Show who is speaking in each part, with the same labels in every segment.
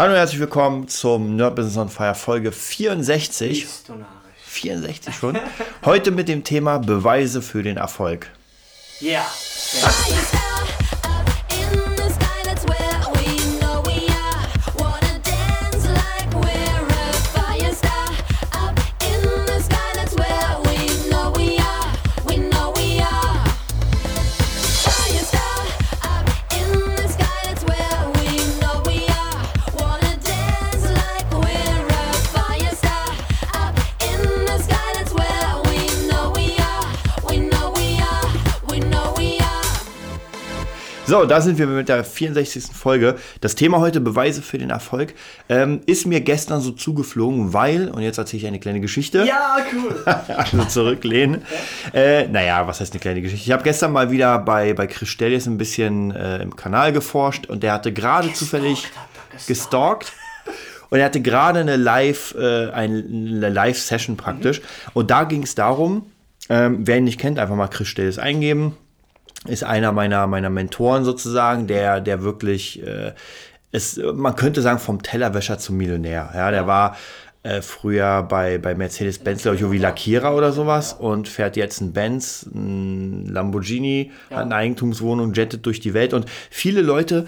Speaker 1: Hallo und herzlich willkommen zum Nerd Business on Fire Folge 64.
Speaker 2: Bist du narrisch.
Speaker 1: 64 schon. Heute mit dem Thema Beweise für den Erfolg.
Speaker 2: Ja.
Speaker 3: Fire
Speaker 1: So, da sind wir mit der 64. Folge. Das Thema heute Beweise für den Erfolg ähm, ist mir gestern so zugeflogen, weil, und jetzt erzähle ich eine kleine Geschichte.
Speaker 2: Ja, cool.
Speaker 1: also zurücklehnen. Äh, naja, was heißt eine kleine Geschichte? Ich habe gestern mal wieder bei, bei Chris Stellies ein bisschen äh, im Kanal geforscht und der hatte gerade zufällig
Speaker 2: gestalkt.
Speaker 1: gestalkt. Und er hatte gerade eine Live, äh, eine Live-Session praktisch. Und da ging es darum, ähm, wer ihn nicht kennt, einfach mal Chris Stellies eingeben. Ist einer meiner, meiner Mentoren sozusagen, der, der wirklich, äh, ist, man könnte sagen, vom Tellerwäscher zum Millionär. Ja, der war äh, früher bei, bei Mercedes-Benz, glaube ich, irgendwie Lackierer oder sowas und fährt jetzt einen Benz, einen Lamborghini, hat eine Eigentumswohnung, jettet durch die Welt und viele Leute,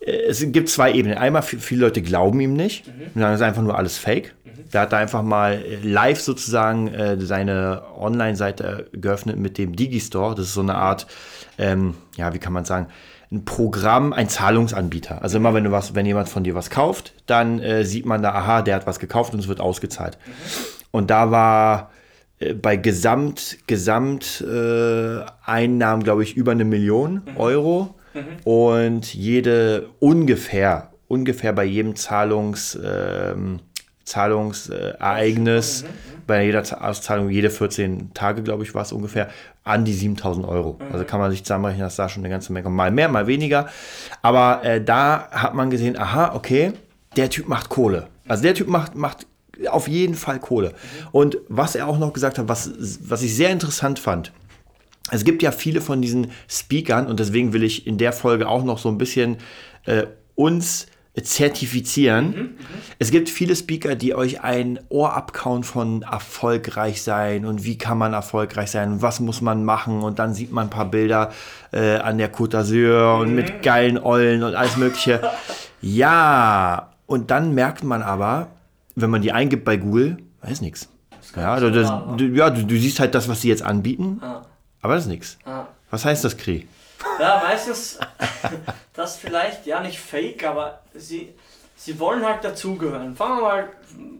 Speaker 1: äh, es gibt zwei Ebenen. Einmal, viele Leute glauben ihm nicht und sagen, das ist einfach nur alles Fake. Da hat er einfach mal äh, live sozusagen äh, seine Online-Seite geöffnet mit dem Digistore. Das ist so eine Art, ähm, ja, wie kann man sagen, ein Programm, ein Zahlungsanbieter. Also immer, wenn du was, wenn jemand von dir was kauft, dann äh, sieht man da, aha, der hat was gekauft und es wird ausgezahlt. Und da war äh, bei Gesamt, Gesamt äh, Einnahmen, glaube ich, über eine Million Euro. Und jede ungefähr, ungefähr bei jedem Zahlungs, ähm, Zahlungsereignis, bei jeder Auszahlung, jede 14 Tage, glaube ich, war es ungefähr, an die 7000 Euro. Also kann man sich zusammenrechnen, dass da schon eine ganze Menge, mal mehr, mal weniger. Aber äh, da hat man gesehen, aha, okay, der Typ macht Kohle. Also der Typ macht, macht auf jeden Fall Kohle. Und was er auch noch gesagt hat, was, was ich sehr interessant fand, es gibt ja viele von diesen Speakern und deswegen will ich in der Folge auch noch so ein bisschen äh, uns zertifizieren. Es gibt viele Speaker, die euch ein Ohr abkauen von erfolgreich sein und wie kann man erfolgreich sein und was muss man machen und dann sieht man ein paar Bilder äh, an der Côte d'Azur und mit geilen Ollen und alles mögliche. Ja, und dann merkt man aber, wenn man die eingibt bei Google, weiß nichts. Ja, du, das, du, ja du, du siehst halt das, was sie jetzt anbieten, aber das ist nichts.
Speaker 2: Ah.
Speaker 1: Was heißt das, Kri?
Speaker 2: Ja, meistens das vielleicht, ja nicht fake, aber sie, sie wollen halt dazugehören. Fangen wir mal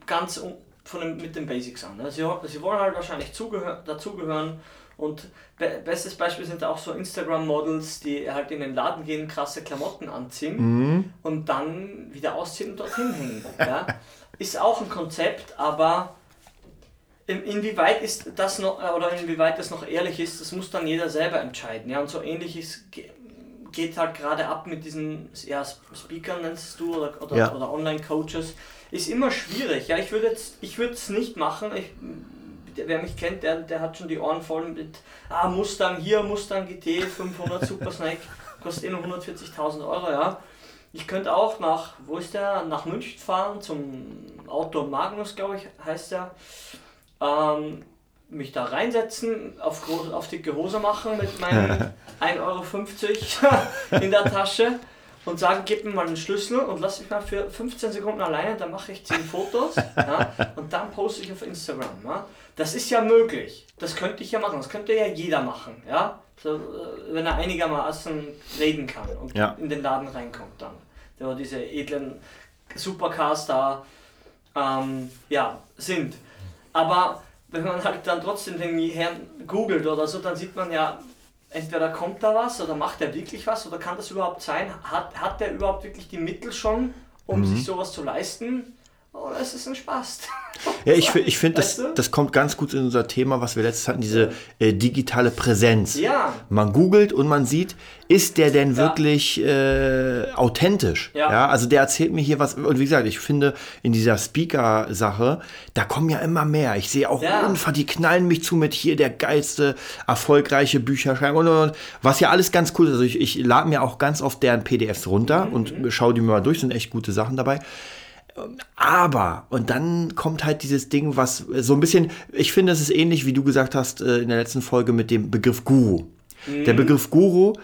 Speaker 2: ganz von dem, mit den Basics an. Ne? Sie, sie wollen halt wahrscheinlich zugehör, dazugehören und be bestes Beispiel sind auch so Instagram-Models, die halt in den Laden gehen, krasse Klamotten anziehen und dann wieder ausziehen und dorthin hängen. Ja? Ist auch ein Konzept, aber inwieweit ist das noch, äh, oder inwieweit das noch ehrlich ist, das muss dann jeder selber entscheiden. Ja, und so ähnlich ist, ge- geht halt gerade ab mit diesen ja, Speakern, nennst du, oder, oder,
Speaker 1: Ja.
Speaker 2: oder Online-Coaches. Ist immer schwierig. Ja, ich würde jetzt, ich würde es nicht machen. Ich, wer mich kennt, der, der hat schon die Ohren voll mit ah, Mustang hier, Mustang GT 500 Super Snake, kostet eh nur 140.000 Euro, ja. Ich könnte auch nach, wo ist der, nach München fahren, zum Outdoor Magnus, glaube ich, heißt der ähm, mich da reinsetzen, auf, auf dicke Hose machen mit meinen 1,50 Euro in der Tasche und sagen, gib mir mal den Schlüssel und lass mich mal für 15 Sekunden alleine, dann mache ich 10 Fotos ja, und dann poste ich auf Instagram. Ja. Das ist ja möglich. Das könnte ich ja machen. Das könnte ja jeder machen. Ja? So, äh, wenn er einigermaßen reden kann und
Speaker 1: Ja.
Speaker 2: in den Laden reinkommt dann. Der diese edlen Supercars da ähm, ja, sind. Aber wenn man halt dann trotzdem den Herrn googelt oder so, dann sieht man ja, entweder kommt da was oder macht er wirklich was oder kann das überhaupt sein? Hat, hat der überhaupt wirklich die Mittel schon, um sich sowas zu leisten? Oder ist es ein Spaß?
Speaker 1: Ja, ich, ich finde, das, das kommt ganz gut in unser Thema, was wir letztes hatten, diese äh, digitale Präsenz.
Speaker 2: Ja.
Speaker 1: Man googelt und man sieht, ist der denn wirklich äh, authentisch?
Speaker 2: Ja.
Speaker 1: Also der erzählt mir hier was. Und wie gesagt, ich finde, in dieser Speaker-Sache, da kommen ja immer mehr. Ich sehe auch
Speaker 2: Ja.
Speaker 1: unfassbar, die knallen mich zu mit hier der geilste, erfolgreiche Bücherschreiber und, und, und. Was ja alles ganz cool ist. Also ich, ich lade mir auch ganz oft deren PDFs runter und schaue die mir mal durch, sind echt gute Sachen dabei. Aber, und dann kommt halt dieses Ding, was äh, so ein bisschen, ich finde, es ist ähnlich, wie du gesagt hast äh, in der letzten Folge mit dem Begriff Guru. Der Begriff Guru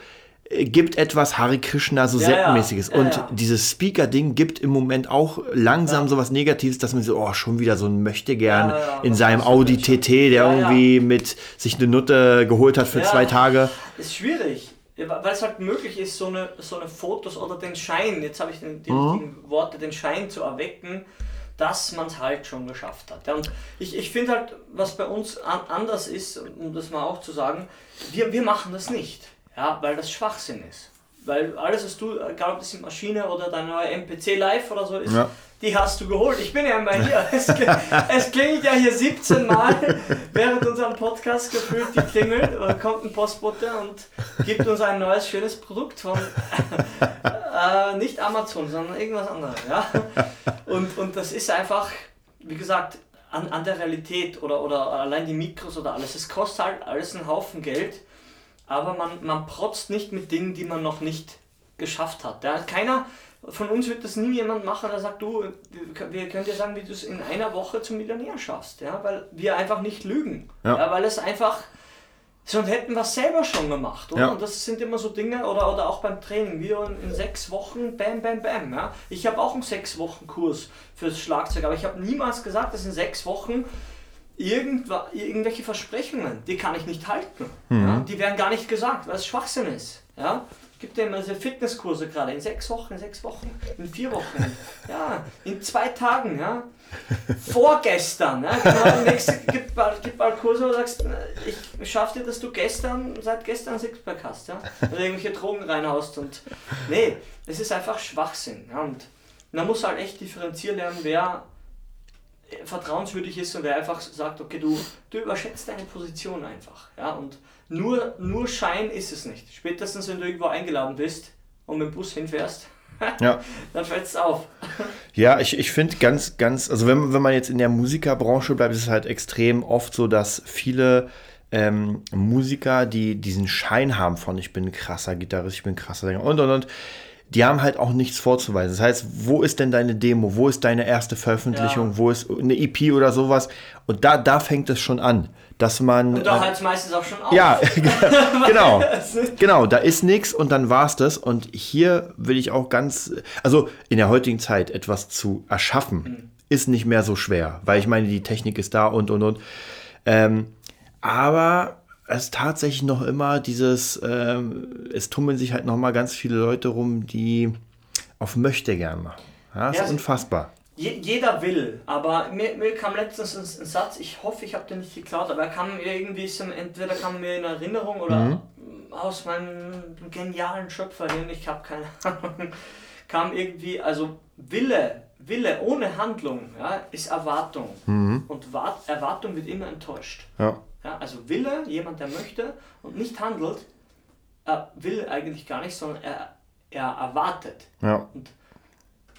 Speaker 1: äh, gibt etwas Hare Krishna, so
Speaker 2: Ja, ja.
Speaker 1: Sektenmäßiges.
Speaker 2: Ja,
Speaker 1: und
Speaker 2: ja.
Speaker 1: dieses Speaker-Ding gibt im Moment auch langsam so was Negatives, dass man so, oh, schon wieder so ein Möchtegern
Speaker 2: Ja, ja,
Speaker 1: in seinem Audi. TT, der
Speaker 2: Ja, ja.
Speaker 1: irgendwie mit sich eine Nutte geholt hat für
Speaker 2: Ja.
Speaker 1: zwei Tage.
Speaker 2: Ist schwierig, ja, weil es halt möglich ist, so eine, so eine Fotos oder den Schein, jetzt habe ich den, die
Speaker 1: Mhm.
Speaker 2: richtigen Worte, den Schein zu erwecken, dass man es halt schon geschafft hat. Ja, und ich, ich finde halt, was bei uns an, anders ist, um das mal auch zu sagen, wir, wir machen das nicht, ja, weil das Schwachsinn ist. Weil alles, was du, egal ob das die Maschine oder dein neuer MPC Live oder so ist,
Speaker 1: Ja.
Speaker 2: die hast du geholt. Ich bin ja immer hier. Es, es klingelt ja hier 17 Mal während unserem Podcast gefühlt, die klingelt. Und kommt ein Postbote und gibt uns ein neues, schönes Produkt von äh, nicht Amazon, sondern irgendwas anderes. Ja? Und, und das ist einfach, wie gesagt, an, an der Realität oder, oder allein die Mikros oder alles. Es kostet halt alles einen Haufen Geld, aber man, man protzt nicht mit Dingen, die man noch nicht geschafft hat. Ja? Keiner von uns wird das nie jemand machen, der sagt, du, wir- wir können dir sagen, wie du es in einer Woche zum Millionär schaffst. Ja? Weil wir einfach nicht lügen.
Speaker 1: Ja.
Speaker 2: Ja. weil es einfach, sonst hätten wir es selber schon gemacht. Oder?
Speaker 1: Ja.
Speaker 2: Und das sind immer so Dinge, oder, oder auch beim Training, wieder in, in sechs Wochen, bam, bam, bam. Ja? Ich habe auch einen sechs Wochen Kurs fürs Schlagzeug, aber ich habe niemals gesagt, dass in sechs Wochen irgendwelche Versprechungen, die kann ich nicht halten. Ja? Die werden gar nicht gesagt, weil es Schwachsinn ist. Ja? Es gibt ja immer diese Fitnesskurse gerade in sechs Wochen, in sechs Wochen, in vier Wochen, ja, in zwei Tagen, ja. Vorgestern, ja, genau, nächste gibt bald, gibt bald Kurse, wo du sagst, ich schaff dir, dass du gestern, seit gestern Sixpack hast, ja, oder irgendwelche Drogen reinhaust und, nee, es ist einfach Schwachsinn, ja, und man muss halt echt differenzieren lernen, wer vertrauenswürdig ist und wer einfach sagt, okay, du, du überschätzt deine Position einfach. Ja? Und nur, nur Schein ist es nicht. Spätestens, wenn du irgendwo eingeladen bist und mit dem Bus hinfährst,
Speaker 1: Ja.
Speaker 2: dann fällt es auf.
Speaker 1: Ja, ich, ich finde ganz, ganz, also wenn, wenn man jetzt in der Musikerbranche bleibt, ist es halt extrem oft so, dass viele ähm, Musiker, die diesen Schein haben von ich bin ein krasser Gitarrist, ich bin krasser Sänger und und und, die haben halt auch nichts vorzuweisen. Das heißt, wo ist denn deine Demo? Wo ist deine erste Veröffentlichung?
Speaker 2: Ja.
Speaker 1: Wo ist eine EP oder sowas? Und da, da fängt es schon an, dass man.
Speaker 2: Und da
Speaker 1: äh,
Speaker 2: es meistens auch schon auf.
Speaker 1: ja, genau. Genau, da ist nichts und dann war's das. Und hier will ich auch ganz, also in der heutigen Zeit etwas zu erschaffen, ist nicht mehr so schwer, weil ich meine, die Technik ist da und und und. Ähm, aber es ist tatsächlich noch immer dieses, ähm, es tummeln sich halt noch mal ganz viele Leute rum, die auf möchte gern machen. Ja, das
Speaker 2: Ja,
Speaker 1: ist unfassbar.
Speaker 2: Je, jeder will, aber mir, mir kam letztens ein, ein Satz, ich hoffe, ich habe den nicht geklaut, aber er kam mir irgendwie, so, entweder kam mir in Erinnerung oder aus meinem genialen Schöpfer hin, ich habe keine Ahnung, kam irgendwie, also Wille, Wille ohne Handlung ja, ist Erwartung. Und Wart, Erwartung wird immer enttäuscht.
Speaker 1: Ja.
Speaker 2: Ja, also Wille, jemand, der möchte und nicht handelt, er will eigentlich gar nicht, sondern er, er erwartet
Speaker 1: Ja.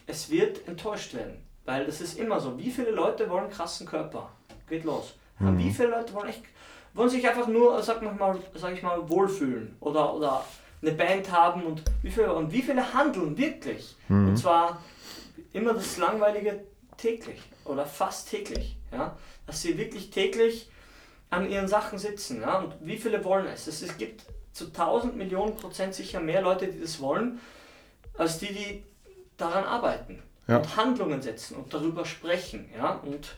Speaker 2: es wird enttäuscht werden. Weil das ist immer so. Wie viele Leute wollen krassen Körper? Geht los. Aber Wie viele Leute wollen echt, wollen sich einfach nur, sag mal, sag ich mal, wohlfühlen oder, oder eine Band haben und wie viele, und wie viele handeln wirklich? Und zwar immer das Langweilige täglich oder fast täglich. Ja? Dass sie wirklich täglich an ihren Sachen sitzen. Ja? Und wie viele wollen es? Es, es gibt zu 1000 Millionen Prozent sicher mehr Leute, die das wollen, als die, die daran arbeiten
Speaker 1: Ja.
Speaker 2: und Handlungen setzen und darüber sprechen. Ja? Und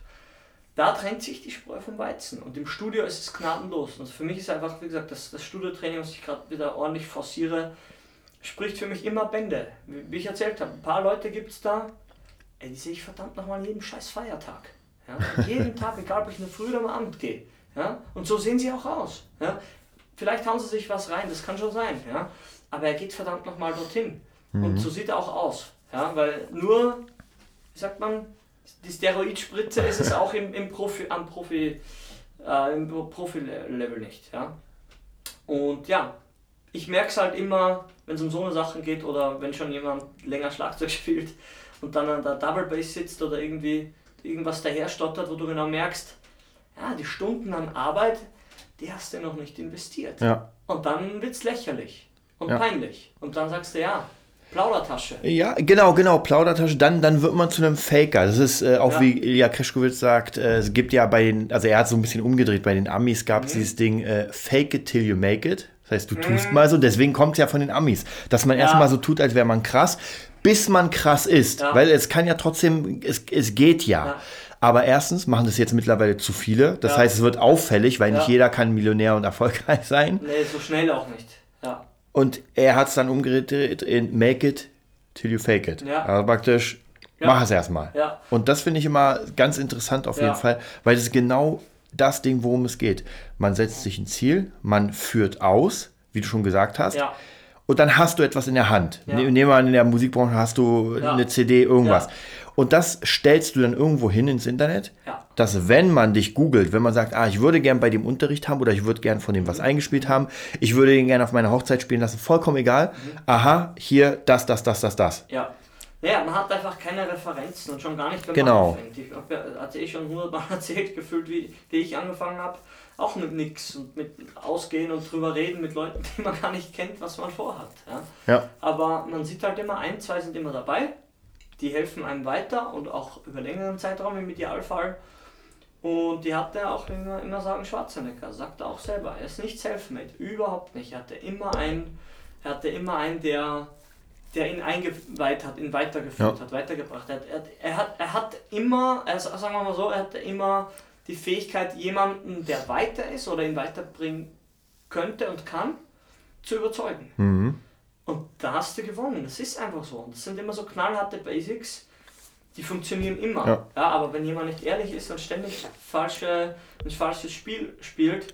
Speaker 2: da trennt sich die Spreu vom Weizen. Und im Studio ist es gnadenlos. Und für mich ist einfach, wie gesagt, das, das Studiotraining, was ich gerade wieder ordentlich forciere, spricht für mich immer Bände. Wie wie ich erzählt habe, ein paar Leute gibt es da, ey, die sehe ich verdammt nochmal jeden scheiß Feiertag. Ja? Jeden Tag, egal ob ich in der Früh oder am Abend gehe. Ja? Und so sehen sie auch aus. Ja? Vielleicht hauen sie sich was rein, das kann schon sein. Ja? Aber er geht verdammt nochmal dorthin. Und so sieht er auch aus. Ja? Weil nur, wie sagt man, die Steroidspritze ist es auch im, im Profi, am Profi, äh, im Profi-Level nicht. Ja? Und ja, ich merke es halt immer, wenn es um so eine Sachen geht oder wenn schon jemand länger Schlagzeug spielt und dann an der Double Bass sitzt oder irgendwie irgendwas daher stottert, wo du genau merkst, ja, die Stunden an Arbeit, die hast du noch nicht investiert.
Speaker 1: Ja.
Speaker 2: Und dann wird es lächerlich und
Speaker 1: Ja.
Speaker 2: peinlich. Und dann sagst du, ja, Plaudertasche.
Speaker 1: Ja, genau, genau, Plaudertasche, dann, dann wird man zu einem Faker. Das ist äh, auch
Speaker 2: Ja.
Speaker 1: wie Ilya Kreschkowitz sagt, äh, es gibt ja bei den, also er hat so ein bisschen umgedreht, bei den Amis gab es
Speaker 2: Mhm.
Speaker 1: dieses Ding, äh, fake it till you make it. Das heißt, du tust mal so, deswegen kommt es ja von den Amis, dass man
Speaker 2: Ja.
Speaker 1: erstmal so tut, als wäre man krass, bis man krass ist.
Speaker 2: Ja.
Speaker 1: Weil es kann ja trotzdem, es, es geht ja. Aber erstens machen das jetzt mittlerweile zu viele. Das
Speaker 2: Ja.
Speaker 1: heißt, es wird auffällig, weil nicht
Speaker 2: Ja.
Speaker 1: jeder kann Millionär und erfolgreich sein.
Speaker 2: Nee, so schnell auch nicht. Ja.
Speaker 1: Und er hat es dann umgedreht in Make it till you fake it.
Speaker 2: Ja.
Speaker 1: Also praktisch, mach es erstmal.
Speaker 2: Ja.
Speaker 1: Und das finde ich immer ganz interessant auf jeden Fall, weil ist genau das Ding, worum es geht. Man setzt sich ein Ziel, man führt aus, wie du schon gesagt hast.
Speaker 2: Ja.
Speaker 1: Und dann hast du etwas in der Hand.
Speaker 2: Ja.
Speaker 1: Ne- Nehmen wir an, in der Musikbranche hast du
Speaker 2: Ja.
Speaker 1: eine CD, irgendwas. Und das stellst du dann irgendwo hin ins Internet,
Speaker 2: Ja.
Speaker 1: dass wenn man dich googelt, wenn man sagt, ah, ich würde gern bei dem Unterricht haben oder ich würde gern von dem
Speaker 2: Mhm.
Speaker 1: was eingespielt haben, ich würde ihn gerne auf meiner Hochzeit spielen lassen, vollkommen egal.
Speaker 2: Mhm.
Speaker 1: Aha, hier, das, das, das, das, das.
Speaker 2: Ja. Ja, man hat einfach keine Referenzen und schon gar nicht, wenn
Speaker 1: Genau.
Speaker 2: man anfängt. Ich habe ja, hatte ich schon hundertmal erzählt, gefühlt, wie, wie ich angefangen habe. Auch mit nix und mit Ausgehen und drüber reden mit Leuten, die man gar nicht kennt, was man vorhat. Ja?
Speaker 1: Ja.
Speaker 2: Aber man sieht halt immer, ein, zwei sind immer dabei, die helfen einem weiter und auch über längeren Zeitraum im Idealfall. Und die hatte auch immer, immer sagen Schwarzenegger, sagt er auch selber. Er ist nicht selfmade, überhaupt nicht. Er hatte immer einen, er hatte immer einen, der, der ihn eingeweiht hat, ihn weitergeführt
Speaker 1: Ja.
Speaker 2: hat, weitergebracht hat. Er, er hat. er hat immer, er, sagen wir mal so, er hatte immer die Fähigkeit, jemanden, der weiter ist oder ihn weiterbringen könnte und kann, zu überzeugen.
Speaker 1: Mhm.
Speaker 2: Und da hast du gewonnen. Das ist einfach so. Und das sind immer so knallharte Basics, die funktionieren immer.
Speaker 1: Ja.
Speaker 2: Ja. aber wenn jemand nicht ehrlich ist und ständig falsche, ein falsches Spiel spielt,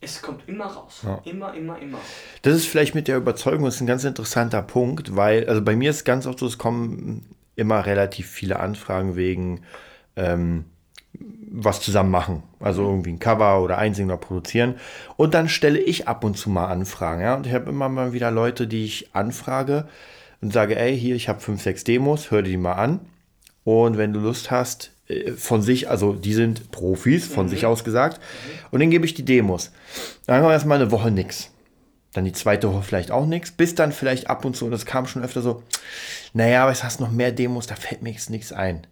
Speaker 2: es kommt immer raus.
Speaker 1: Ja.
Speaker 2: Immer, immer, immer.
Speaker 1: Das ist vielleicht mit der Überzeugung das ist ein ganz interessanter Punkt, weil, also bei mir ist ganz oft so, es kommen immer relativ viele Anfragen wegen ähm, was zusammen machen. Also irgendwie ein Cover oder einsingen oder produzieren. Und dann stelle ich ab und zu mal Anfragen. Ja? Und ich habe immer mal wieder Leute, die ich anfrage und sage, ey, hier, ich habe fünf, sechs Demos, hör dir die mal an. Und wenn du Lust hast, äh, von sich, also die sind Profis, von sich aus gesagt, und dann gebe ich die Demos. Dann haben wir erstmal eine Woche nix. Dann die zweite Woche vielleicht auch nichts, bis dann vielleicht ab und zu, und das kam schon öfter so, naja, aber es hast noch mehr Demos, da fällt mir jetzt nichts ein.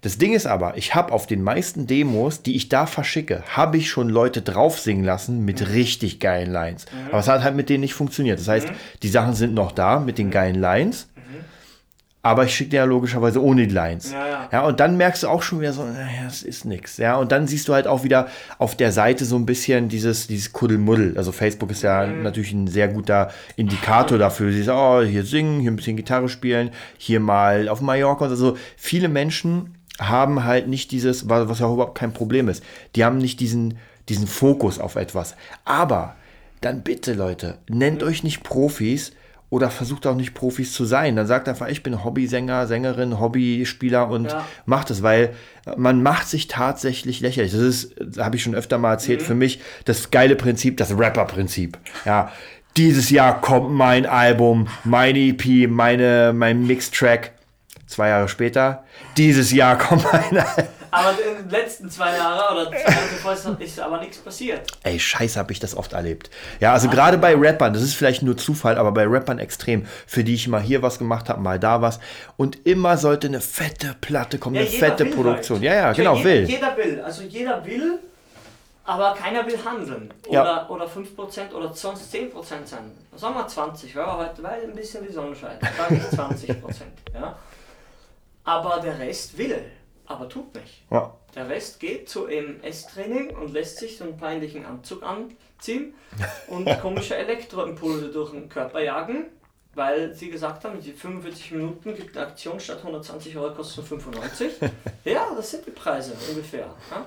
Speaker 1: Das Ding ist aber, ich habe auf den meisten Demos, die ich da verschicke, habe ich schon Leute drauf singen lassen mit richtig geilen Lines. Aber es hat halt mit denen nicht funktioniert. Das heißt, die Sachen sind noch da mit den geilen Lines, aber ich schicke dir ja logischerweise ohne die Lines.
Speaker 2: Ja, ja.
Speaker 1: Ja, und dann merkst du auch schon wieder so, naja, es ist nix. Ja, und dann siehst du halt auch wieder auf der Seite so ein bisschen dieses, dieses Kuddelmuddel. Also Facebook ist ja
Speaker 2: Mhm.
Speaker 1: natürlich ein sehr guter Indikator dafür. Sie sagen, oh, hier singen, hier ein bisschen Gitarre spielen, hier mal auf Mallorca und so. Viele Menschen haben halt nicht dieses, was was ja überhaupt kein Problem ist. Die haben nicht diesen, diesen Fokus auf etwas. Aber dann bitte, Leute, nennt euch nicht Profis oder versucht auch nicht Profis zu sein. Dann sagt einfach, ich bin Hobbysänger, Sängerin, Hobbyspieler und
Speaker 2: Ja.
Speaker 1: macht es, weil man macht sich tatsächlich lächerlich. Das ist, habe ich schon öfter mal erzählt, für mich das geile Prinzip, das Rapper-Prinzip. Ja, dieses Jahr kommt mein Album, mein EP, meine, mein Mixtrack. Zwei Jahre später, dieses Jahr kommt mein Album.
Speaker 2: Aber in den letzten zwei Jahren oder zwei Jahre bevor ist, aber nichts passiert.
Speaker 1: Ey, scheiße, habe ich das oft erlebt. Ja, also gerade bei Rappern, das ist vielleicht nur Zufall, aber bei Rappern extrem, für die ich mal hier was gemacht habe, mal da was. Und immer sollte eine fette Platte kommen, eine
Speaker 2: jeder
Speaker 1: fette Produktion.
Speaker 2: halt.
Speaker 1: Ja, ja, genau,
Speaker 2: jeder,
Speaker 1: will.
Speaker 2: Jeder will. Also jeder will, aber keiner will handeln.
Speaker 1: Ja.
Speaker 2: Oder, oder 5% oder sonst 10% sein. Sagen wir 20, weil, heute, weil ein bisschen die Sonne scheint. Ich 20%. ja? Aber der Rest will, aber tut nicht.
Speaker 1: Ja.
Speaker 2: Der Rest geht zu EMS-Training und lässt sich so einen peinlichen Anzug anziehen und komische Elektroimpulse durch den Körper jagen, weil sie gesagt haben, die 45 Minuten gibt eine Aktion statt 120 Euro kosten 95. Ja, das sind die Preise ungefähr. Ja?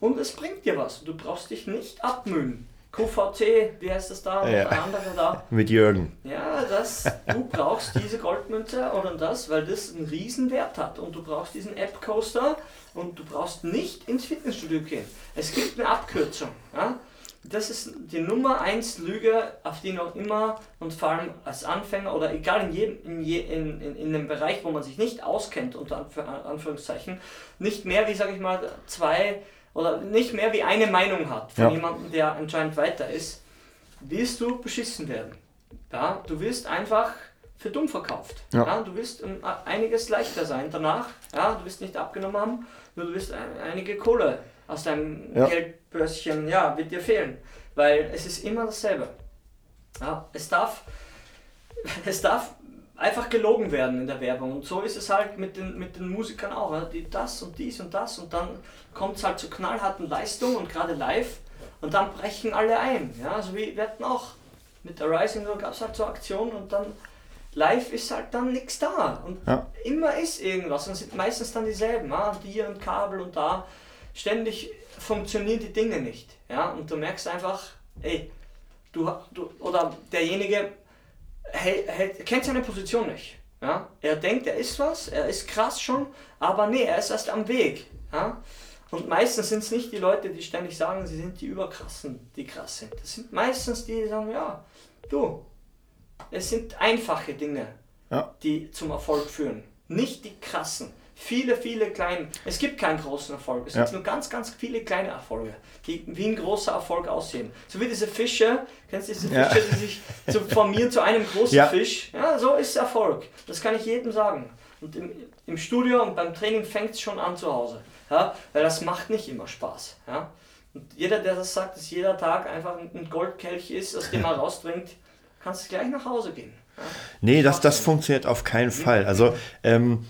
Speaker 2: Und es bringt dir was. Du brauchst dich nicht abmühen. QVC, wie heißt das da?
Speaker 1: Ja.
Speaker 2: Der andere da.
Speaker 1: Mit Jürgen.
Speaker 2: Ja, das, du brauchst diese Goldmünze oder das, weil das einen riesen Wert hat. Und du brauchst diesen App-Coaster und du brauchst nicht ins Fitnessstudio gehen. Es gibt eine Abkürzung. Ja? Das ist die Nummer 1 Lüge, auf die noch immer und vor allem als Anfänger oder egal in, jedem, in, je, in, in, in einem Bereich, wo man sich nicht auskennt, unter Anf- Anführungszeichen, nicht mehr wie, sage ich mal, zwei oder nicht mehr wie eine Meinung hat von
Speaker 1: Ja.
Speaker 2: jemandem, der anscheinend weiter ist, wirst du beschissen werden. Ja, du wirst einfach für dumm verkauft.
Speaker 1: Ja.
Speaker 2: Ja. du wirst einiges leichter sein danach. Ja, du wirst nicht abgenommen haben, nur du wirst ein, einige Kohle aus deinem
Speaker 1: Ja.
Speaker 2: Geldbörschen, ja, wird dir fehlen. Weil es ist immer dasselbe. Ja, es darf, es darf einfach gelogen werden in der Werbung. Und so ist es halt mit den, mit den Musikern auch. Die das und dies und das und dann kommt es halt zu knallharten Leistungen und gerade live und dann brechen alle ein. Ja? Also wie wir hatten auch mit der Rising gab es halt so Aktionen und dann live ist halt dann nichts da. Und
Speaker 1: Ja.
Speaker 2: immer ist irgendwas und sind meistens dann dieselben. Ja? Und hier und Kabel und da. Ständig funktionieren die Dinge nicht. Ja? Und du merkst einfach, ey, du, du oder derjenige hält, hält, kennt seine Position nicht. Ja? Er denkt, er ist was, er ist krass schon, aber nee, er ist erst am Weg. Ja? Und meistens sind es nicht die Leute, die ständig sagen, sie sind die Überkrassen, die krass sind. Das sind meistens die, die sagen, ja, du, es sind einfache Dinge,
Speaker 1: Ja.
Speaker 2: die zum Erfolg führen. Nicht die krassen. Viele, viele kleine. Es gibt keinen großen Erfolg. Es
Speaker 1: Ja.
Speaker 2: gibt nur ganz, ganz viele kleine Erfolge, die wie ein großer Erfolg aussehen. So wie diese Fische, kennst du diese
Speaker 1: Ja.
Speaker 2: Fische, die sich zu formieren zu einem großen
Speaker 1: Ja.
Speaker 2: Fisch? Ja, so ist Erfolg. Das kann ich jedem sagen. Und im, im Studio und beim Training fängt es schon an zu Hause. Ja? Weil das macht nicht immer Spaß. Ja? Und jeder, der das sagt, dass jeder Tag einfach ein Goldkelch ist, aus dem er raustrinkt, kannst du gleich nach Hause gehen. Ja?
Speaker 1: Nee, das, das funktioniert auf keinen Fall. Also ähm,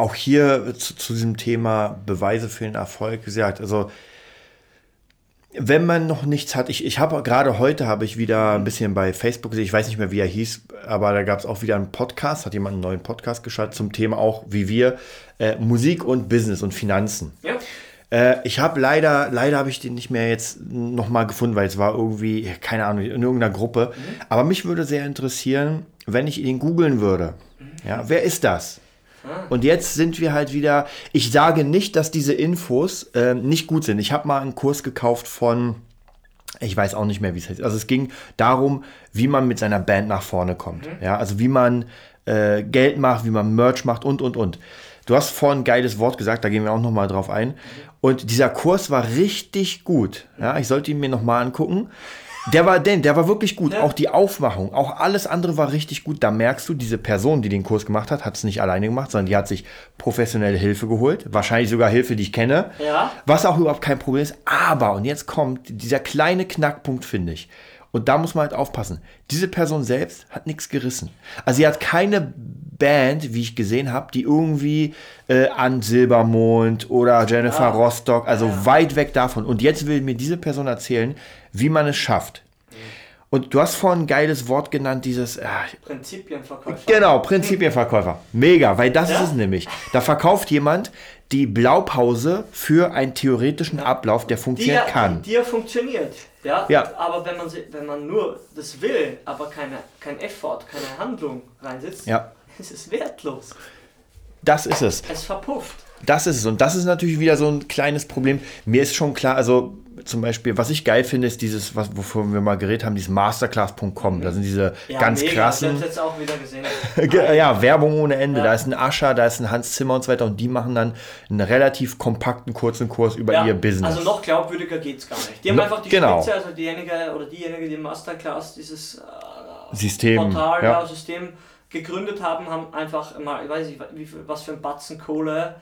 Speaker 1: auch hier zu, zu diesem Thema Beweise für den Erfolg gesagt, also wenn man noch nichts hat, ich, ich habe gerade heute habe ich wieder ein bisschen bei Facebook gesehen, ich weiß nicht mehr, wie er hieß, aber da gab es auch wieder einen Podcast, hat jemand einen neuen Podcast geschaltet zum Thema auch, wie wir, äh, Musik und Business und Finanzen.
Speaker 2: Ja?
Speaker 1: Äh, ich habe leider, leider habe ich den nicht mehr jetzt nochmal gefunden, weil es war irgendwie, keine Ahnung, in irgendeiner Gruppe. Aber mich würde sehr interessieren, wenn ich ihn googeln würde. Ja, wer ist das? Und jetzt sind wir halt wieder, ich sage nicht, dass diese Infos äh, nicht gut sind. Ich habe mal einen Kurs gekauft von, ich weiß auch nicht mehr, wie es heißt. Also es ging darum, wie man mit seiner Band nach vorne kommt. Ja, also wie man äh, Geld macht, wie man Merch macht und, und, und. Du hast vorhin ein geiles Wort gesagt, da gehen wir auch nochmal drauf ein. Und dieser Kurs war richtig gut. Ja, ich sollte ihn mir nochmal angucken. Der war denn, der war wirklich gut.
Speaker 2: Ja.
Speaker 1: Auch die Aufmachung, auch alles andere war richtig gut. Da merkst du, diese Person, die den Kurs gemacht hat, hat es nicht alleine gemacht, sondern die hat sich professionelle Hilfe geholt. Wahrscheinlich sogar Hilfe, die ich kenne.
Speaker 2: Ja.
Speaker 1: Was auch überhaupt kein Problem ist. Aber, und jetzt kommt dieser kleine Knackpunkt, finde ich. Und da muss man halt aufpassen. Diese Person selbst hat nichts gerissen. Also sie hat keine Band, wie ich gesehen habe, die irgendwie äh, an Silbermond oder Jennifer Rostock, also weit weg davon. Und jetzt will mir diese Person erzählen, wie man es schafft. Und du hast vorhin ein geiles Wort genannt, dieses, ah,
Speaker 2: Prinzipienverkäufer.
Speaker 1: Genau, Prinzipienverkäufer. Mega, weil das
Speaker 2: Ja?
Speaker 1: ist es nämlich. Da verkauft jemand die Blaupause für einen theoretischen Ablauf, der
Speaker 2: Die,
Speaker 1: funktionieren
Speaker 2: ja-
Speaker 1: kann.
Speaker 2: die ja funktioniert. Ja?
Speaker 1: Ja.
Speaker 2: Aber wenn man, wenn man nur das will, aber keine, kein Effort, keine Handlung reinsetzt,
Speaker 1: Ja.
Speaker 2: Ist es wertlos.
Speaker 1: Das ist es.
Speaker 2: Es verpufft.
Speaker 1: Das ist es. Und das ist natürlich wieder so ein kleines Problem. Mir ist schon klar, also zum Beispiel, was ich geil finde, ist dieses, was, wovon wir mal geredet haben, dieses masterclass.com. Da sind diese
Speaker 2: Ja,
Speaker 1: ganz
Speaker 2: mega. Ich
Speaker 1: krassen.
Speaker 2: hab's jetzt auch wieder gesehen.
Speaker 1: Ge- Ja, Werbung ohne Ende.
Speaker 2: Ja.
Speaker 1: Da ist ein Ascher, da ist ein Hans Zimmer und so weiter. Und die machen dann einen relativ kompakten, kurzen Kurs über
Speaker 2: Ja,
Speaker 1: ihr Business.
Speaker 2: Also noch glaubwürdiger geht's gar nicht. Die haben
Speaker 1: No-
Speaker 2: einfach die
Speaker 1: genau.
Speaker 2: Spitze, also diejenige oder diejenige, die Masterclass dieses äh,
Speaker 1: System.
Speaker 2: Portal,
Speaker 1: ja.
Speaker 2: System gegründet haben, haben einfach mal, ich weiß nicht, wie was für ein Batzen Kohle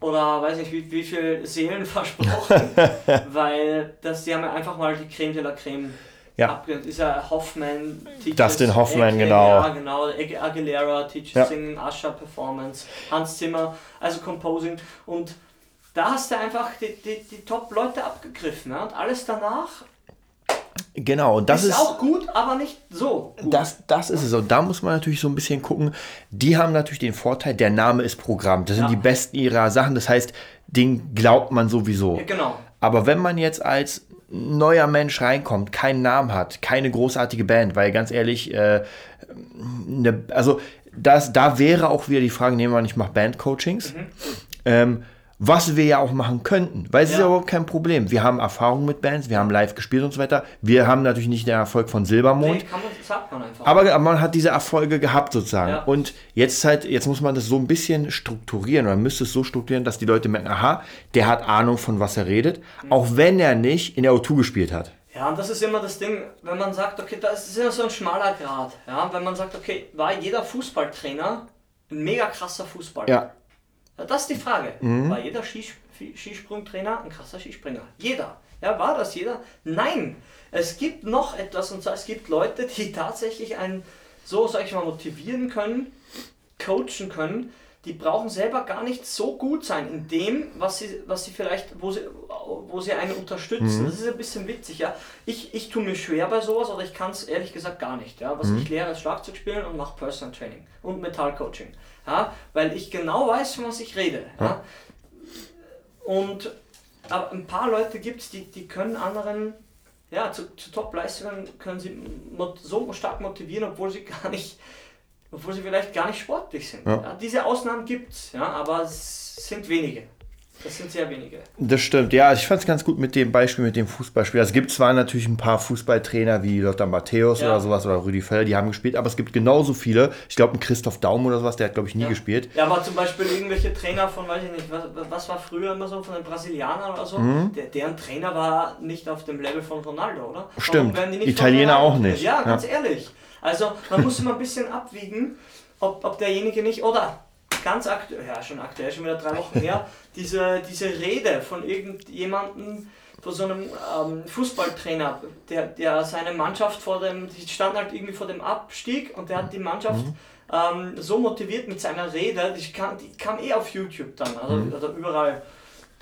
Speaker 2: oder weiß nicht, wie, wie viel Seelen versprochen, weil das, die haben ja einfach mal die Creme de la Creme
Speaker 1: Ja.
Speaker 2: abge... Dieser Hoffman teaches...
Speaker 1: Dustin Hoffman, genau.
Speaker 2: Ja, genau. Ag- Aguilera teaches
Speaker 1: Ja.
Speaker 2: Singing, Usher Performance, Hans Zimmer, also Composing und da hast du einfach die, die, die Top-Leute abgegriffen ja? und alles danach
Speaker 1: Genau, und das
Speaker 2: ist,
Speaker 1: ist.
Speaker 2: auch gut, aber nicht so gut.
Speaker 1: Das, das ist es. Und da muss man natürlich so ein bisschen gucken. Die haben natürlich den Vorteil, der Name ist Programm. Das sind
Speaker 2: Ja.
Speaker 1: die besten ihrer Sachen. Das heißt, den glaubt man sowieso.
Speaker 2: Ja, genau.
Speaker 1: Aber wenn man jetzt als neuer Mensch reinkommt, keinen Namen hat, keine großartige Band, weil ganz ehrlich, äh, ne, also das, da wäre auch wieder die Frage, nehmen wir an, ich mache Bandcoachings. Ähm, was wir ja auch machen könnten, weil es ist
Speaker 2: Ja.
Speaker 1: ja überhaupt kein Problem. Wir haben Erfahrung mit Bands, wir haben live gespielt und so weiter. Wir haben natürlich nicht den Erfolg von Silbermond,
Speaker 2: Nee, kann man, man einfach.
Speaker 1: aber man hat diese Erfolge gehabt sozusagen.
Speaker 2: Ja.
Speaker 1: Und jetzt halt, jetzt muss man das so ein bisschen strukturieren oder müsste es so strukturieren, dass die Leute merken, aha, der hat Ahnung von was er redet,
Speaker 2: Mhm.
Speaker 1: auch wenn er nicht in der O2 gespielt hat.
Speaker 2: Ja, und das ist immer das Ding, wenn man sagt, okay, das ist immer so ein schmaler Grad. Ja, wenn man sagt, okay, war jeder Fußballtrainer ein mega krasser Fußballer?
Speaker 1: Ja.
Speaker 2: Ja, Das ist die Frage. War jeder Skis Skisprungtrainer ein krasser Skispringer? Jeder. Ja, war das jeder? Nein. Es gibt noch etwas und zwar es gibt Leute, die tatsächlich einen so, sag ich mal, motivieren können, coachen können. Die brauchen selber gar nicht so gut sein in dem, was sie, was sie vielleicht, wo sie, wo sie einen unterstützen. Das ist ein bisschen witzig, ja. Ich, ich tue mir schwer bei sowas oder ich kann es ehrlich gesagt gar nicht. Ja. Was ich lehre ist Schlagzeug spielen und mache Personal Training und Metallcoaching. Ja, weil ich genau weiß, von was ich rede. Ja. Und aber ein paar Leute gibt es, die, die können anderen ja, zu, zu Top-Leistungen können sie so stark motivieren, obwohl sie gar nicht, obwohl sie vielleicht gar nicht sportlich sind.
Speaker 1: Ja.
Speaker 2: Ja, diese Ausnahmen gibt es, ja, aber es sind wenige. Das sind sehr wenige.
Speaker 1: das stimmt. Ja, ich fand es ganz gut mit dem Beispiel mit dem Fußballspiel. Also es gibt zwar natürlich ein paar Fußballtrainer wie Lothar Matthäus
Speaker 2: Ja.
Speaker 1: oder sowas oder Rüdi Feller, die haben gespielt, aber es gibt genauso viele. Ich glaube, ein Christoph Daum oder sowas, der hat, glaube ich, nie
Speaker 2: Ja.
Speaker 1: gespielt.
Speaker 2: Ja, aber zum Beispiel irgendwelche Trainer von, weiß ich nicht, was, was war früher immer so, von den Brasilianern oder so, der, deren Trainer war nicht auf dem Level von Ronaldo, oder?
Speaker 1: Mhm. Stimmt. Italiener auch nicht.
Speaker 2: Ja,
Speaker 1: Ja.
Speaker 2: ganz ehrlich. Also man muss immer ein bisschen abwiegen, ob, ob derjenige nicht, oder ganz aktuell, ja schon aktuell, schon wieder drei Wochen her, diese, diese Rede von irgendjemandem, von so einem ähm, Fußballtrainer, der, der seine Mannschaft vor dem, die standen halt irgendwie vor dem Abstieg und der hat die Mannschaft ähm, so motiviert mit seiner Rede, die kam, die kam eh auf YouTube dann, also, oder überall.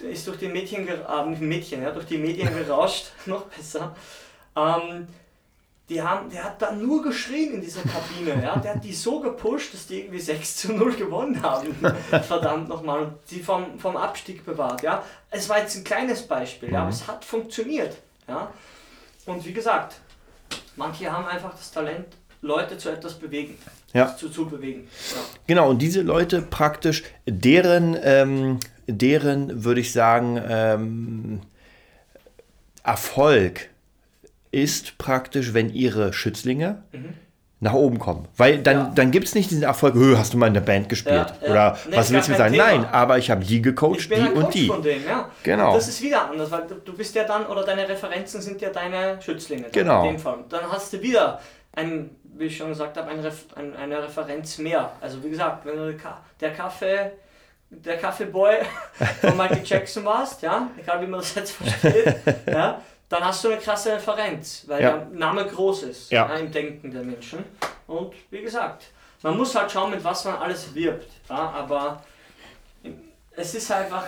Speaker 2: Der ist durch die Mädchen, äh, Mädchen, ja, durch die Medien gerauscht, noch besser. Ähm, die haben, der hat da nur geschrien in dieser Kabine. Ja? Der hat die so gepusht, dass die irgendwie 6 zu 0 gewonnen haben. Verdammt nochmal. Und die vom, vom Abstieg bewahrt. Ja? Es war jetzt ein kleines Beispiel, ja? aber es hat funktioniert. Ja? Und wie gesagt, manche haben einfach das Talent, Leute zu etwas bewegen.
Speaker 1: Ja.
Speaker 2: Zu, zu bewegen. Ja.
Speaker 1: Genau, und diese Leute praktisch, deren, ähm, deren würde ich sagen, ähm, Erfolg ist praktisch, wenn ihre Schützlinge nach oben kommen. Weil dann,
Speaker 2: Ja.
Speaker 1: dann gibt es nicht diesen Erfolg, "Hö, hast du mal in der Band gespielt?
Speaker 2: Ja, ja.
Speaker 1: Oder
Speaker 2: Nee,
Speaker 1: was willst du sagen?
Speaker 2: Thema.
Speaker 1: Nein, aber ich habe die gecoacht, die
Speaker 2: ein
Speaker 1: und
Speaker 2: Coach
Speaker 1: die.
Speaker 2: ja.
Speaker 1: Genau.
Speaker 2: Und das ist wieder anders, weil du, bist ja dann, oder deine Referenzen sind ja deine Schützlinge.
Speaker 1: Genau.
Speaker 2: In dem Fall. Dann hast du wieder ein, wie ich schon gesagt habe, ein Ref, ein, eine Referenz mehr. Also wie gesagt, wenn du der Kaffee, der Kaffeeboy von Michael Jackson warst, ja, egal wie man das jetzt versteht, ja, dann hast du eine krasse Referenz, weil
Speaker 1: Ja.
Speaker 2: der Name groß ist
Speaker 1: Ja.
Speaker 2: im Denken der Menschen. Und wie gesagt, man muss halt schauen, mit was man alles wirbt. Aber es ist einfach,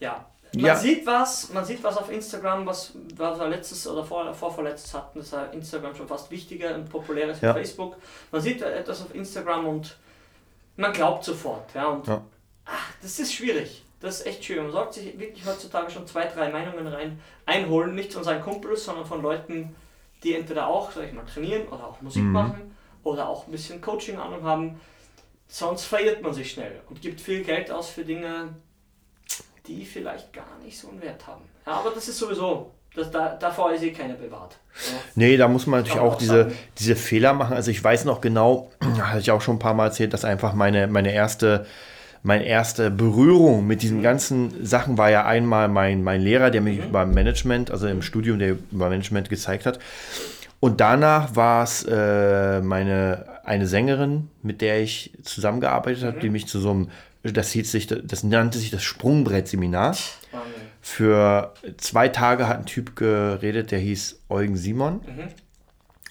Speaker 2: ja. Man
Speaker 1: Ja.
Speaker 2: sieht was, man sieht was auf Instagram, was, was wir letztes oder vor, vorvorletztes hatten, das ist ja Instagram schon fast wichtiger und populärer als
Speaker 1: Ja.
Speaker 2: Facebook. Man sieht etwas auf Instagram und man glaubt sofort. Ja, und ach, das ist schwierig. Das ist echt schwierig. Man sollte sich wirklich heutzutage schon zwei, drei Meinungen rein einholen, nicht von seinen Kumpels, sondern von Leuten, die entweder auch, sag ich mal, trainieren oder auch Musik
Speaker 1: Mhm.
Speaker 2: machen oder auch ein bisschen Coaching-Ahnung haben. Sonst verirrt man sich schnell und gibt viel Geld aus für Dinge, die vielleicht gar nicht so einen Wert haben. Ja, aber das ist sowieso, das, da, davor ist eh keiner bewahrt. Ja.
Speaker 1: Nee, da muss man natürlich auch
Speaker 2: auch
Speaker 1: diese,
Speaker 2: sagen.
Speaker 1: diese Fehler machen. Also ich weiß noch genau, hatte ich auch schon ein paar Mal erzählt, dass einfach meine, meine erste meine erste Berührung mit
Speaker 2: Mhm.
Speaker 1: diesen ganzen Sachen war ja einmal mein, mein Lehrer, der
Speaker 2: Mhm.
Speaker 1: mich über Management, also im Studium, der über Management gezeigt hat. Und danach war es äh, meine eine Sängerin, mit der ich zusammengearbeitet
Speaker 2: Mhm.
Speaker 1: habe, die mich zu so einem, das hieß sich, das nannte sich das Sprungbrett-Seminar. Für zwei Tage hat ein Typ geredet, der hieß Eugen Simon.
Speaker 2: Mhm.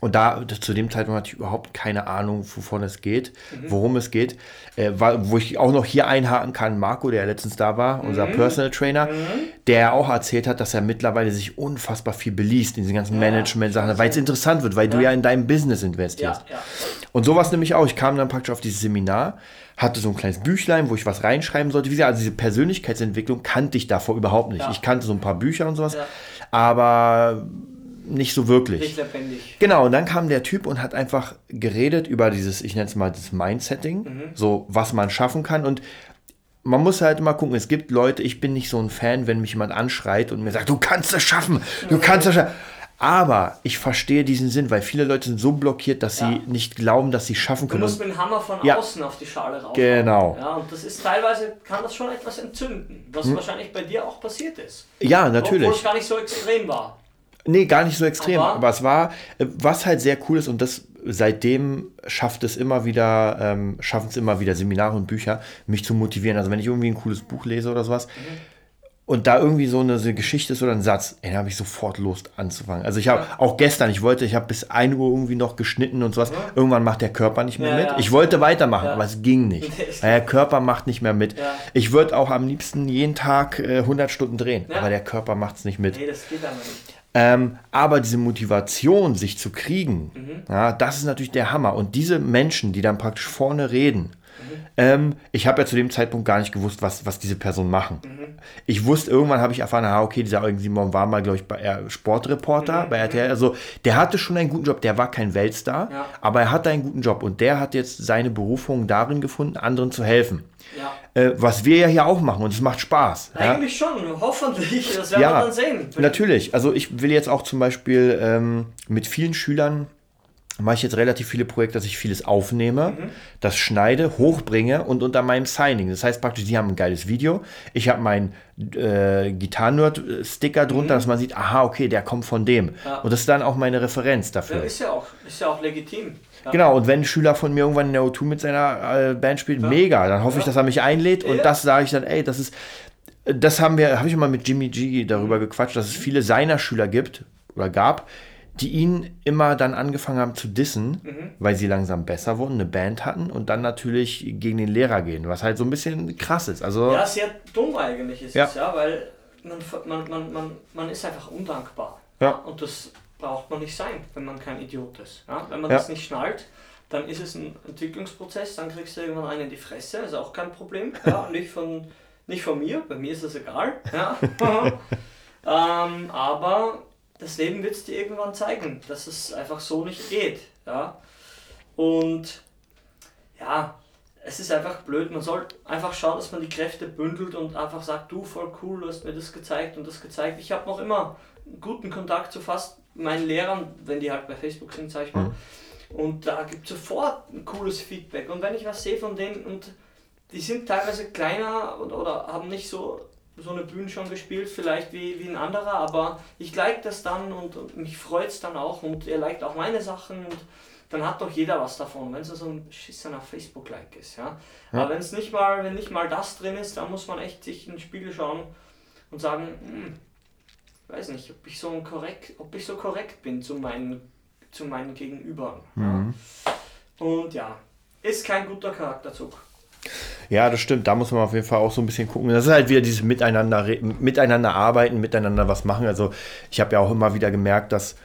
Speaker 1: Und da, zu dem Zeitpunkt hatte ich überhaupt keine Ahnung, wovon es geht,
Speaker 2: Mhm.
Speaker 1: worum es geht. Äh, war, wo ich auch noch hier einhaken kann, Marco, der letztens da war, unser
Speaker 2: Mhm.
Speaker 1: Personal Trainer, der auch erzählt hat, dass er mittlerweile sich unfassbar viel beliest in diesen ganzen Management-Sachen, weil es interessant wird, weil du
Speaker 2: Ja.
Speaker 1: ja in dein Business investierst.
Speaker 2: Ja, ja.
Speaker 1: Und sowas nämlich auch. Ich kam dann praktisch auf dieses Seminar, hatte so ein kleines Büchlein, wo ich was reinschreiben sollte. Wie gesagt, also diese Persönlichkeitsentwicklung kannte ich davor überhaupt nicht.
Speaker 2: Ja.
Speaker 1: Ich kannte so ein paar Bücher und sowas.
Speaker 2: Ja.
Speaker 1: aber nicht so wirklich.
Speaker 2: Nicht lebendig.
Speaker 1: Genau, und dann kam der Typ und hat einfach geredet über dieses, ich nenne es mal das Mindsetting, so was man schaffen kann. Und man muss halt mal gucken, es gibt Leute, ich bin nicht so ein Fan, wenn mich jemand anschreit und mir sagt, du kannst es schaffen, du kannst es schaffen. Aber ich verstehe diesen Sinn, weil viele Leute sind so blockiert, dass
Speaker 2: Ja.
Speaker 1: sie nicht glauben, dass sie schaffen
Speaker 2: Du
Speaker 1: können.
Speaker 2: musst
Speaker 1: Und,
Speaker 2: mit dem Hammer von
Speaker 1: Ja.
Speaker 2: außen auf die Schale rauf.
Speaker 1: Genau.
Speaker 2: Ja, und das ist teilweise, kann das schon etwas entzünden, was wahrscheinlich bei dir auch passiert ist.
Speaker 1: ja,
Speaker 2: Obwohl es
Speaker 1: natürlich.
Speaker 2: gar nicht so extrem war.
Speaker 1: Nee, gar nicht so extrem.
Speaker 2: Aber-
Speaker 1: Aber, es war, äh, was halt sehr cool ist und das seitdem schafft es immer wieder, ähm, schaffen es immer wieder Seminare und Bücher, mich zu motivieren. Also wenn ich irgendwie ein cooles Buch lese oder sowas und da irgendwie so eine, so eine Geschichte ist oder ein Satz, ey, dann habe ich sofort Lust anzufangen. Also ich habe auch gestern, ich wollte, ich habe bis 1 Uhr irgendwie noch geschnitten und sowas. Irgendwann macht der Körper nicht mehr
Speaker 2: Ja,
Speaker 1: mit.
Speaker 2: ja.
Speaker 1: Ich wollte weitermachen,
Speaker 2: Ja.
Speaker 1: aber es ging nicht. Weil der Körper macht nicht mehr mit.
Speaker 2: Ja.
Speaker 1: Ich würde auch am liebsten jeden Tag äh, 100 Stunden drehen,
Speaker 2: Ja.
Speaker 1: aber der Körper macht es nicht mit.
Speaker 2: Nee, das geht aber nicht.
Speaker 1: Ähm, aber diese Motivation, sich zu kriegen,
Speaker 2: Mhm.
Speaker 1: ja, das ist natürlich der Hammer. Und diese Menschen, die dann praktisch vorne reden,
Speaker 2: Mhm.
Speaker 1: ähm, ich habe ja zu dem Zeitpunkt gar nicht gewusst, was, was diese Personen machen.
Speaker 2: Mhm.
Speaker 1: Ich wusste, irgendwann habe ich erfahren, ah, okay, dieser Eugen Simon war mal, glaube ich, bei
Speaker 2: Mhm.
Speaker 1: Sportreporter bei RTL. Also der hatte schon einen guten Job, der war kein Weltstar,
Speaker 2: Ja.
Speaker 1: aber er hatte einen guten Job und der hat jetzt seine Berufung darin gefunden, anderen zu helfen.
Speaker 2: Ja.
Speaker 1: Äh, was wir ja hier auch machen und es macht Spaß. ja?
Speaker 2: Eigentlich schon, hoffentlich. Das werden
Speaker 1: Ja,
Speaker 2: wir dann sehen.
Speaker 1: Natürlich. Also ich will jetzt auch zum Beispiel ähm, mit vielen Schülern mache ich jetzt relativ viele Projekte, dass ich vieles aufnehme,
Speaker 2: Mhm.
Speaker 1: das schneide, hochbringe und unter meinem Signing. Das heißt praktisch, sie haben ein geiles Video. Ich habe meinen äh, Gitarrenerd-Sticker drunter, dass man sieht, aha, okay, der kommt von dem.
Speaker 2: Mhm. Ja.
Speaker 1: Und das ist dann auch meine Referenz
Speaker 2: Ja,
Speaker 1: dafür.
Speaker 2: ist ja auch, ist ja auch legitim. Ja.
Speaker 1: Genau, und wenn ein Schüler von mir irgendwann in der O2 mit seiner äh, Band spielt, mega, dann hoffe ich, dass er mich einlädt und
Speaker 2: Ja.
Speaker 1: das sage ich dann, ey, das ist, das haben wir, habe ich mal mit Jimmy G darüber gequatscht, dass es viele seiner Schüler gibt oder gab, die ihn immer dann angefangen haben zu dissen,
Speaker 2: Mhm.
Speaker 1: weil sie langsam besser wurden, eine Band hatten und dann natürlich gegen den Lehrer gehen, was halt so ein bisschen krass ist. Also,
Speaker 2: Ja, sehr dumm eigentlich ist
Speaker 1: Ja.
Speaker 2: es, ja, weil man, man, man, man, man ist einfach undankbar.
Speaker 1: Ja.
Speaker 2: Und das braucht man nicht sein, wenn man kein Idiot ist. Ja? Wenn man
Speaker 1: Ja.
Speaker 2: das nicht schnallt, dann ist es ein Entwicklungsprozess, dann kriegst du irgendwann einen in die Fresse, ist auch kein Problem. Ja? nicht, von, nicht von mir, bei mir ist es egal. Ja? ähm, aber das Leben wird es dir irgendwann zeigen, dass es einfach so nicht geht. Ja? Und ja, es ist einfach blöd. Man soll einfach schauen, dass man die Kräfte bündelt und einfach sagt, du voll cool, du hast mir das gezeigt und das gezeigt. Ich habe noch immer guten Kontakt zu fast meinen Lehrern, wenn die halt bei Facebook sind, sag ich mal. Und da gibt es sofort ein cooles Feedback. Und wenn ich was sehe von denen und die sind teilweise kleiner oder, oder haben nicht so, so eine Bühne schon gespielt, vielleicht wie, wie ein anderer, aber ich like das dann und, und mich freut es dann auch und er liked auch meine Sachen und dann hat doch jeder was davon, wenn es so ein beschissener Facebook-Like ist, ja. Aber wenn es nicht mal, wenn nicht mal das drin ist, dann muss man echt sich in den Spiegel schauen und sagen, hm, weiß nicht, ob ich so ein korrekt, ob ich so korrekt bin zu meinen, zu meinen Gegenübern. Ja. Und ja, ist kein guter Charakterzug.
Speaker 1: Ja, das stimmt. Da muss man auf jeden Fall auch so ein bisschen gucken. Das ist halt wieder dieses Miteinander, miteinander arbeiten, miteinander was machen. Also ich habe ja auch immer wieder gemerkt, dass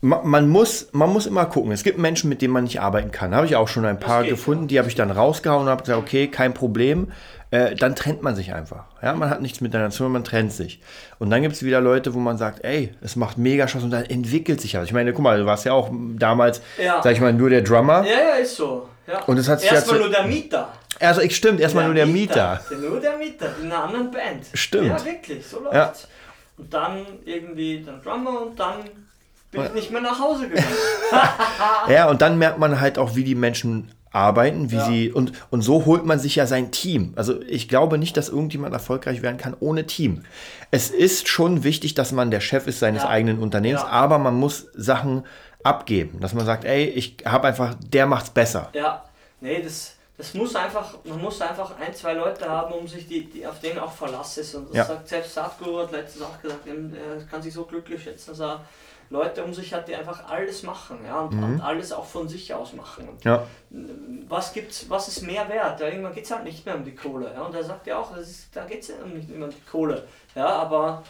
Speaker 1: ma- man muss, man muss immer gucken. Es gibt Menschen, mit denen man nicht arbeiten kann. Habe ich auch schon ein paar gefunden, die habe ich dann rausgehauen und habe gesagt, okay, kein Problem. Äh, dann trennt man sich einfach. Ja, man hat nichts miteinander zu tun, man trennt sich. Und dann gibt es wieder Leute, wo man sagt, ey, es macht mega Spaß und dann entwickelt sich was. Ich meine, guck mal, du warst ja auch damals,
Speaker 2: Ja.
Speaker 1: sag ich mal, nur der Drummer.
Speaker 2: Ja, ja, ist so. Ja.
Speaker 1: Und es hat sich
Speaker 2: Erstmal nur der Mieter.
Speaker 1: Also ich stimmt, erstmal nur der Mieter.
Speaker 2: Der, nur der Mieter, in einer anderen Band.
Speaker 1: Stimmt.
Speaker 2: Ja, wirklich, so läuft's.
Speaker 1: Ja.
Speaker 2: Und dann irgendwie dann Drummer und dann bin ich nicht mehr nach Hause gegangen.
Speaker 1: Ja, und dann merkt man halt auch, wie die Menschen arbeiten, wie
Speaker 2: Ja.
Speaker 1: sie und, und so holt man sich ja sein Team. Also ich glaube nicht, dass irgendjemand erfolgreich werden kann ohne Team. Es ist schon wichtig, dass man der Chef ist seines
Speaker 2: Ja.
Speaker 1: eigenen Unternehmens,
Speaker 2: Ja.
Speaker 1: aber man muss Sachen abgeben, dass man sagt, ey, ich habe einfach, der macht's besser.
Speaker 2: Ja, nee, das, das muss einfach, man muss einfach ein, zwei Leute haben, um sich die, die auf denen auch Verlass ist. Und das
Speaker 1: Ja.
Speaker 2: sagt selbst Sadhguru hat letztens auch gesagt, er kann sich so glücklich schätzen, dass er Leute um sich hat, die einfach alles machen, ja, und, und alles auch von sich aus machen. Und
Speaker 1: Mhm. Ja,
Speaker 2: was gibt's, was ist mehr wert? Ja, irgendwann geht es halt nicht mehr um die Kohle. Ja? Und er sagt ja auch, ist, da geht es ja nicht mehr um die Kohle. Ja, aber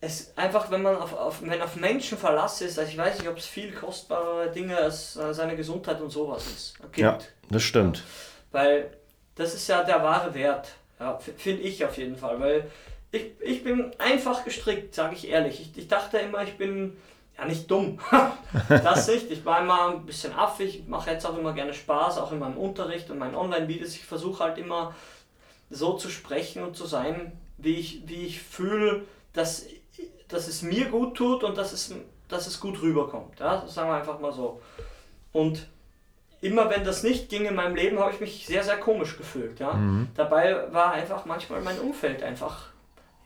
Speaker 2: es einfach, wenn man auf, auf, wenn auf Menschen Verlass ist, also ich weiß nicht, ob es viel kostbare Dinge als seine Gesundheit und sowas ist. Gibt.
Speaker 1: ja, das stimmt.
Speaker 2: Weil das ist ja der wahre Wert, ja, finde ich auf jeden Fall. Weil ich, ich bin einfach gestrickt, sage ich ehrlich. Ich, ich dachte immer, ich bin ja nicht dumm. das nicht. Ich war immer ein bisschen affig, mache jetzt auch immer gerne Spaß, auch in meinem Unterricht und meinen Online-Videos. Ich versuche halt immer so zu sprechen und zu sein, wie ich, wie ich fühle, dass, dass es mir gut tut und dass es, dass es gut rüberkommt. Ja? Das sagen wir einfach mal so. Und immer wenn das nicht ging in meinem Leben, habe ich mich sehr, sehr komisch gefühlt. Ja? Dabei war einfach manchmal mein Umfeld einfach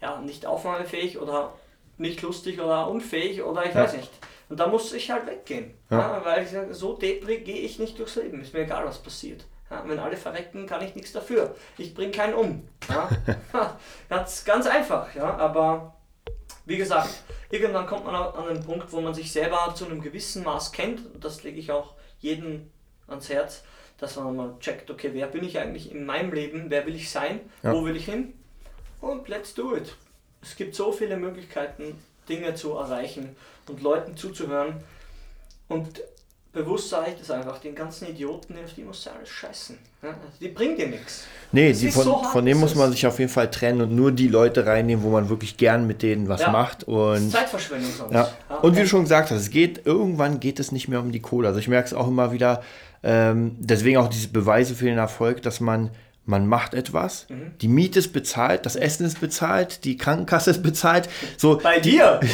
Speaker 2: ja, nicht aufnahmefähig oder nicht lustig oder unfähig oder ich
Speaker 1: Ja.
Speaker 2: weiß nicht. Und da musste ich halt weggehen.
Speaker 1: Ja.
Speaker 2: Ja. weil ich sage, so deprig gehe ich nicht durchs Leben. Ist mir egal, was passiert. Wenn alle verrecken, kann ich nichts dafür. Ich bringe keinen um. Ja? ganz, ganz einfach, ja. Aber wie gesagt, irgendwann kommt man an einen Punkt, wo man sich selber zu einem gewissen Maß kennt. Und das lege ich auch jedem ans Herz, dass man mal checkt, okay, wer bin ich eigentlich in meinem Leben, wer will ich sein,
Speaker 1: Ja.
Speaker 2: wo will ich hin und let's do it. Es gibt so viele Möglichkeiten, Dinge zu erreichen und Leuten zuzuhören. Und bewusst sage ich das einfach, den ganzen Idioten, auf die alles scheißen. Die bringen dir nichts.
Speaker 1: Nee, die, von,
Speaker 2: so
Speaker 1: von denen muss man sich auf jeden Fall trennen und nur die Leute reinnehmen, wo man wirklich gern mit denen was
Speaker 2: Ja.
Speaker 1: macht. Und
Speaker 2: Zeitverschwendung sonst.
Speaker 1: Ja.
Speaker 2: Ja,
Speaker 1: Und wie du schon gesagt hast, es geht, irgendwann geht es nicht mehr um die Kohle. Also ich merke es auch immer wieder, ähm, deswegen auch diese Beweise für den Erfolg, dass man, man macht etwas,
Speaker 2: Mhm.
Speaker 1: die Miete ist bezahlt, das Essen ist bezahlt, die Krankenkasse ist bezahlt. So,
Speaker 2: Bei dir?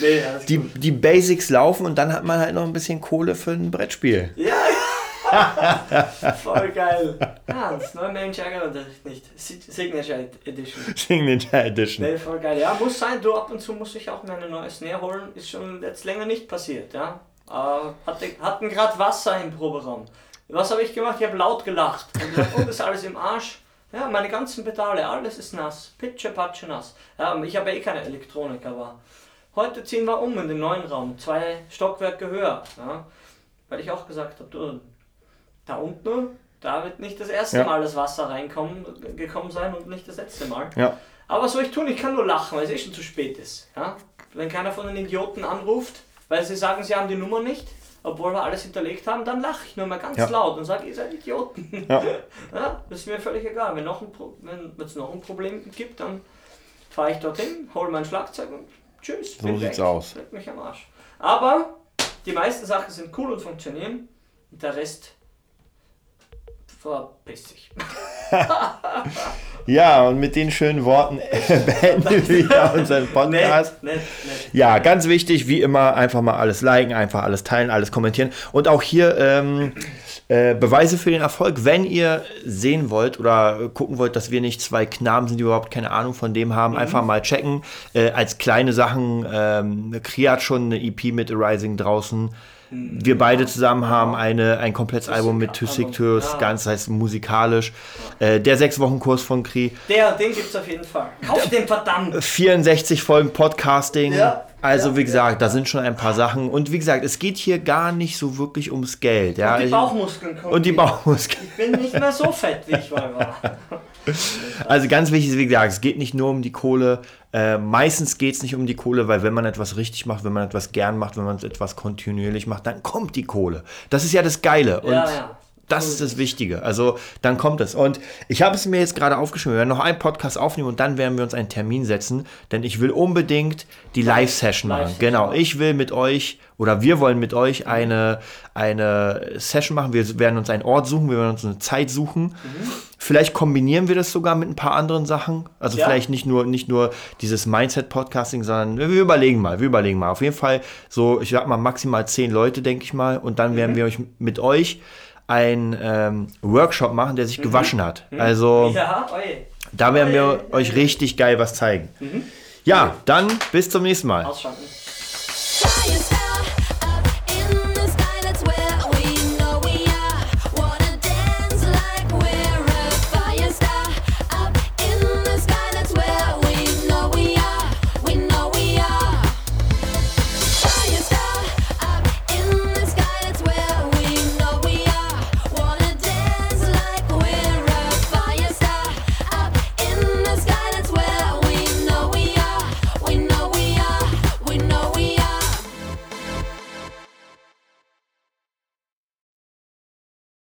Speaker 2: nee,
Speaker 1: die,
Speaker 2: gut.
Speaker 1: die Basics laufen und dann hat man halt noch ein bisschen Kohle für ein Brettspiel.
Speaker 2: Ja. Voll geil. Ja, das neue Mensch ärgert dich nicht. Si- Signature Edition.
Speaker 1: Signature Edition.
Speaker 2: Nee, voll geil. Ja, muss sein. Du ab und zu muss ich auch mir eine neue Snare holen. Ist schon jetzt länger nicht passiert, ja. Äh, hatte, hatten gerade Wasser im Proberaum. Was habe ich gemacht? Ich habe laut gelacht. Und, und ist alles im Arsch. Ja, meine ganzen Pedale, alles ist nass. Pitsche, patsche, nass. Ja, ich habe eh keine Elektronik, aber heute ziehen wir um in den neuen Raum. Zwei Stockwerke höher. Ja, weil ich auch gesagt habe, du, da unten, da wird nicht das erste
Speaker 1: Ja.
Speaker 2: Mal das Wasser reinkommen gekommen sein und nicht das letzte Mal.
Speaker 1: Ja.
Speaker 2: Aber was soll ich tun? Ich kann nur lachen, weil es eh schon zu spät ist. Ja? Wenn keiner von den Idioten anruft, weil sie sagen, sie haben die Nummer nicht, obwohl wir alles hinterlegt haben, dann lache ich nur mal ganz
Speaker 1: Ja.
Speaker 2: laut und sage, ihr seid Idioten.
Speaker 1: Ja.
Speaker 2: Ja, das ist mir völlig egal. Wenn es noch ein Problem gibt, dann fahre ich dorthin, hole mein Schlagzeug und tschüss.
Speaker 1: So sieht's aus.
Speaker 2: Leck mich am Arsch. Aber die meisten Sachen sind cool und funktionieren und der Rest verpisst sich.
Speaker 1: Ja, und mit den schönen Worten beenden wir unseren Podcast.
Speaker 2: Nett, nett, nett.
Speaker 1: Ja, ganz wichtig, wie immer, einfach mal alles liken, einfach alles teilen, alles kommentieren. Und auch hier ähm, äh, Beweise für den Erfolg. Wenn ihr sehen wollt oder gucken wollt, dass wir nicht zwei Knaben sind, die überhaupt keine Ahnung von dem haben, einfach mal checken. Äh, als kleine Sachen, ähm, Kri hat schon eine EP mit Arising draußen. Wir beide zusammen haben eine, ein komplettes Album mit
Speaker 2: Album,
Speaker 1: Türs,
Speaker 2: ja.
Speaker 1: ganz heißt musikalisch. Äh, der sechs Wochen Kurs von Kri.
Speaker 2: Der, den gibt's auf jeden Fall. Kauf den verdammt!
Speaker 1: 64 Folgen Podcasting.
Speaker 2: Ja,
Speaker 1: also
Speaker 2: ja,
Speaker 1: wie gesagt, da sind schon ein paar Sachen. Und wie gesagt, es geht hier gar nicht so wirklich ums Geld. Ja?
Speaker 2: Und die Bauchmuskeln kommen.
Speaker 1: und die. Bauchmuskeln.
Speaker 2: Ich bin nicht mehr so fett, wie ich mal war.
Speaker 1: Also ganz wichtig ist, wie gesagt, es geht nicht nur um die Kohle. Äh, meistens geht es nicht um die Kohle, weil wenn man etwas richtig macht, wenn man etwas gern macht, wenn man etwas kontinuierlich macht, dann kommt die Kohle. Das ist ja das Geile. Und
Speaker 2: Ja, ja.
Speaker 1: Das ist das Wichtige. Also dann kommt es. Und ich habe es mir jetzt gerade aufgeschrieben. Wir werden noch einen Podcast aufnehmen und dann werden wir uns einen Termin setzen, denn ich will unbedingt die Live-Session machen. Genau. Ich will mit euch oder wir wollen mit euch eine, eine Session machen. Wir werden uns einen Ort suchen, wir werden uns eine Zeit suchen. Vielleicht kombinieren wir das sogar mit ein paar anderen Sachen. Also
Speaker 2: Ja.
Speaker 1: vielleicht nicht nur, nicht nur dieses Mindset-Podcasting, sondern wir überlegen mal, wir überlegen mal. Auf jeden Fall so, ich sag mal maximal zehn Leute, denke ich mal. Und dann werden wir euch mit euch einen ähm, Workshop machen, der sich mhm. gewaschen hat. Mhm. Also
Speaker 2: ja,
Speaker 1: da werden wir euch richtig geil was zeigen. Mhm. Ja, dann bis zum nächsten Mal.
Speaker 2: Ausschalten.